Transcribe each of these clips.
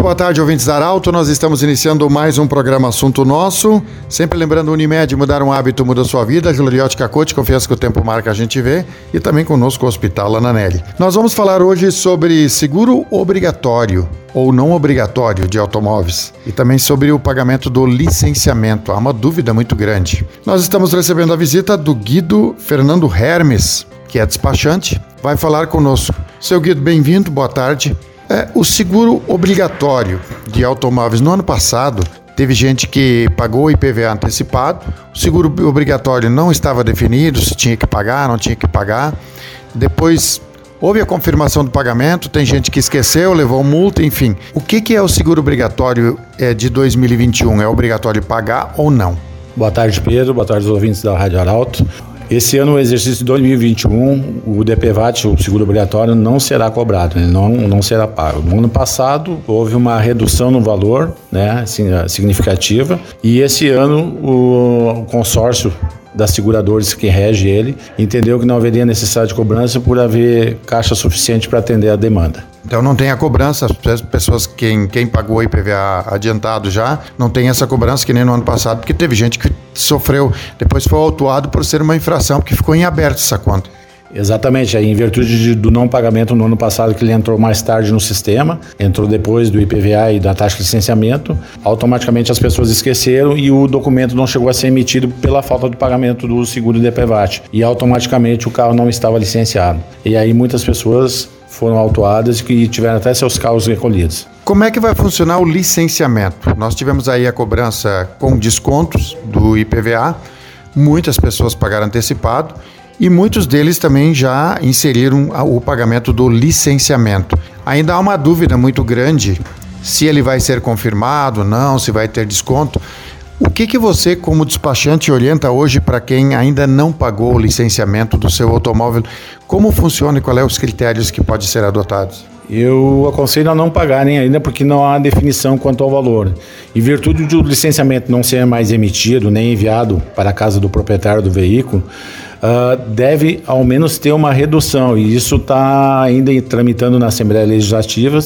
Muito boa tarde, ouvintes da Arauto. Nós estamos iniciando mais um programa Assunto Nosso. Sempre lembrando, Unimed, mudar um hábito muda sua vida. Gloriote Coach, confiança que o tempo marca, a gente vê. E também conosco o Hospital Lananelli. Nós vamos falar hoje sobre seguro obrigatório ou não obrigatório de automóveis e também sobre o pagamento do licenciamento. Há uma dúvida muito grande. Nós estamos recebendo a visita do Guido Fernando Hermes, que é despachante, vai falar conosco. Seu Guido, bem-vindo, boa tarde. É, o seguro obrigatório de automóveis no ano passado Teve gente que pagou IPVA antecipado, o seguro obrigatório não estava definido se tinha que pagar, não tinha que pagar. Depois houve a confirmação do pagamento, tem gente que esqueceu, levou multa, enfim. O que, que é o seguro obrigatório é, de 2021? É obrigatório pagar ou não? Boa tarde, Pedro. Boa tarde, os ouvintes da Rádio Arauto. Esse ano, o exercício de 2021, o DPVAT, o seguro obrigatório, não será cobrado, né? não, não será pago. No ano passado, houve uma redução no valor né, assim, significativa, e esse ano o, o consórcio das seguradoras que rege ele entendeu que não haveria necessidade de cobrança por haver caixa suficiente para atender a demanda. Então não tem a cobrança, as pessoas, quem, quem pagou IPVA adiantado já, não tem essa cobrança que nem no ano passado, porque teve gente que sofreu, depois foi autuado por ser uma infração, porque ficou em aberto essa conta. Exatamente, aí, em virtude de, do não pagamento no ano passado, que ele entrou mais tarde no sistema, entrou depois do IPVA e da taxa de licenciamento, automaticamente as pessoas esqueceram e o documento não chegou a ser emitido pela falta do pagamento do seguro de IPVAT. E automaticamente o carro não estava licenciado. E aí muitas pessoas foram autuadas e tiveram até seus carros recolhidos. Como é que vai funcionar o licenciamento? Nós tivemos aí a cobrança com descontos do IPVA, muitas pessoas pagaram antecipado e muitos deles também já inseriram o pagamento do licenciamento. Ainda há uma dúvida muito grande se ele vai ser confirmado, não, se vai ter desconto. O que, que você, como despachante, orienta hoje para quem ainda não pagou o licenciamento do seu automóvel? Como funciona e quais são os critérios que podem ser adotados? Eu aconselho a não pagarem ainda porque não há definição quanto ao valor. Em virtude do licenciamento não ser mais emitido nem enviado para a casa do proprietário do veículo, uh, deve ao menos ter uma redução, e isso está ainda tramitando na Assembleia Legislativa,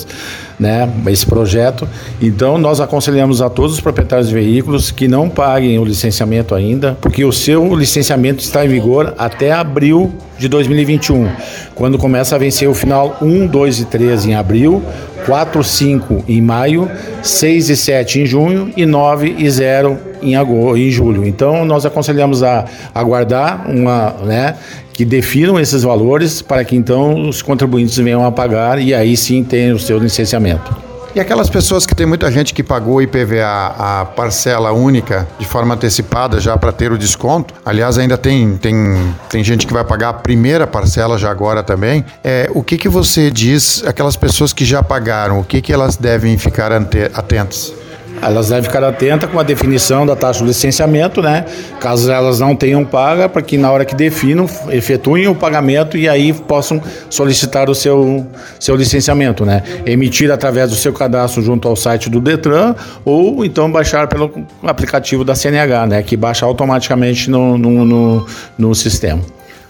né, esse projeto. Então, nós aconselhamos a todos os proprietários de veículos que não paguem o licenciamento ainda, porque o seu licenciamento está em vigor até abril de 2021, quando começa a vencer o final 1, 2 e 3 em abril, 4, 5 em maio, 6 e 7 em junho e 9 e 0 em, agosto, em julho. Então, nós aconselhamos a aguardar uma, né, que definam esses valores para que então os contribuintes venham a pagar e aí sim tenham o seu licenciamento. E aquelas pessoas que tem muita gente que pagou IPVA a parcela única de forma antecipada já para ter o desconto. Aliás, ainda tem, tem, tem gente que vai pagar a primeira parcela já agora também. É, o que, que você diz aquelas pessoas que já pagaram? O que, que elas devem ficar atentas? Elas devem ficar atentas com a definição da taxa de licenciamento, né? Caso elas não tenham paga, para que na hora que definam, efetuem o pagamento e aí possam solicitar o seu, seu licenciamento, né? Emitir através do seu cadastro junto ao site do Detran ou então baixar pelo aplicativo da CNH, né? Que baixa automaticamente no, no, no, no sistema.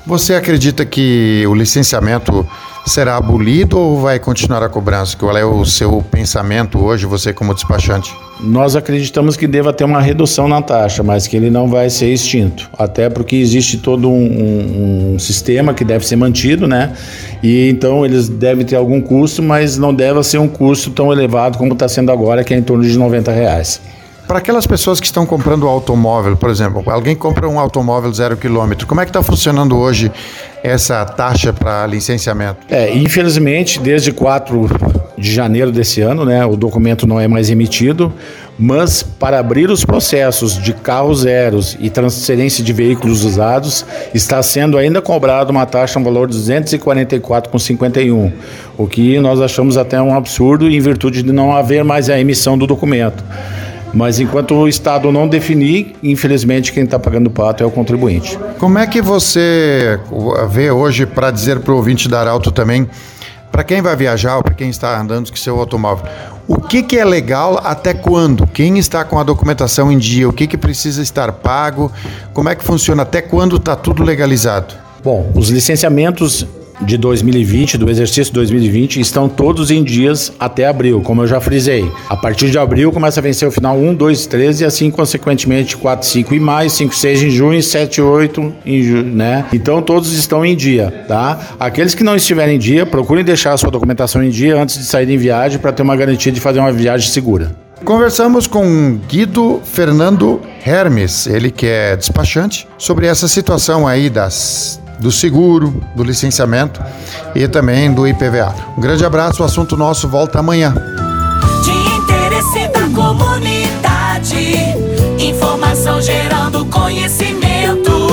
Você acredita que o licenciamento será abolido ou vai continuar a cobrança? Qual é o seu pensamento hoje, você como despachante? Nós acreditamos que deva ter uma redução na taxa, mas que ele não vai ser extinto. Até porque existe todo um, um, sistema que deve ser mantido, né? E então eles devem ter algum custo, mas não deve ser um custo tão elevado como está sendo agora, que é em torno de 90 reais. Para aquelas pessoas que estão comprando automóvel, por exemplo, alguém compra um automóvel zero quilômetro, como é que está funcionando hoje essa taxa para licenciamento? É, infelizmente, desde 4 de janeiro desse ano, né, o documento não é mais emitido, mas para abrir os processos de carros zeros e transferência de veículos usados, está sendo ainda cobrado uma taxa no valor de R$ 244,51, o que nós achamos até um absurdo em virtude de não haver mais a emissão do documento. Mas enquanto o Estado não definir, infelizmente quem está pagando o pato é o contribuinte. Como é que você vê hoje para dizer para o ouvinte da Arauto também, para quem vai viajar ou para quem está andando com seu automóvel, o que, que é legal até quando? Quem está com a documentação em dia? O que, que precisa estar pago? Como é que funciona? Até quando está tudo legalizado? Bom, os licenciamentos de 2020, do exercício 2020, estão todos em dias até abril, como eu já frisei. A partir de abril começa a vencer o final 1, 2, 3 e assim consequentemente 4, 5 em maio, 5, 6 em junho, 7, 8 em julho, né? Então todos estão em dia, tá? Aqueles que não estiverem em dia, procurem deixar a sua documentação em dia antes de sair em viagem para ter uma garantia de fazer uma viagem segura. Conversamos com Guido Fernando Hermes, ele que é despachante, sobre essa situação aí das do seguro, do licenciamento e também do IPVA. Um grande abraço, o assunto nosso volta amanhã. De interesse da comunidade, informação gerando conhecimento,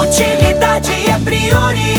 utilidade é prioridade.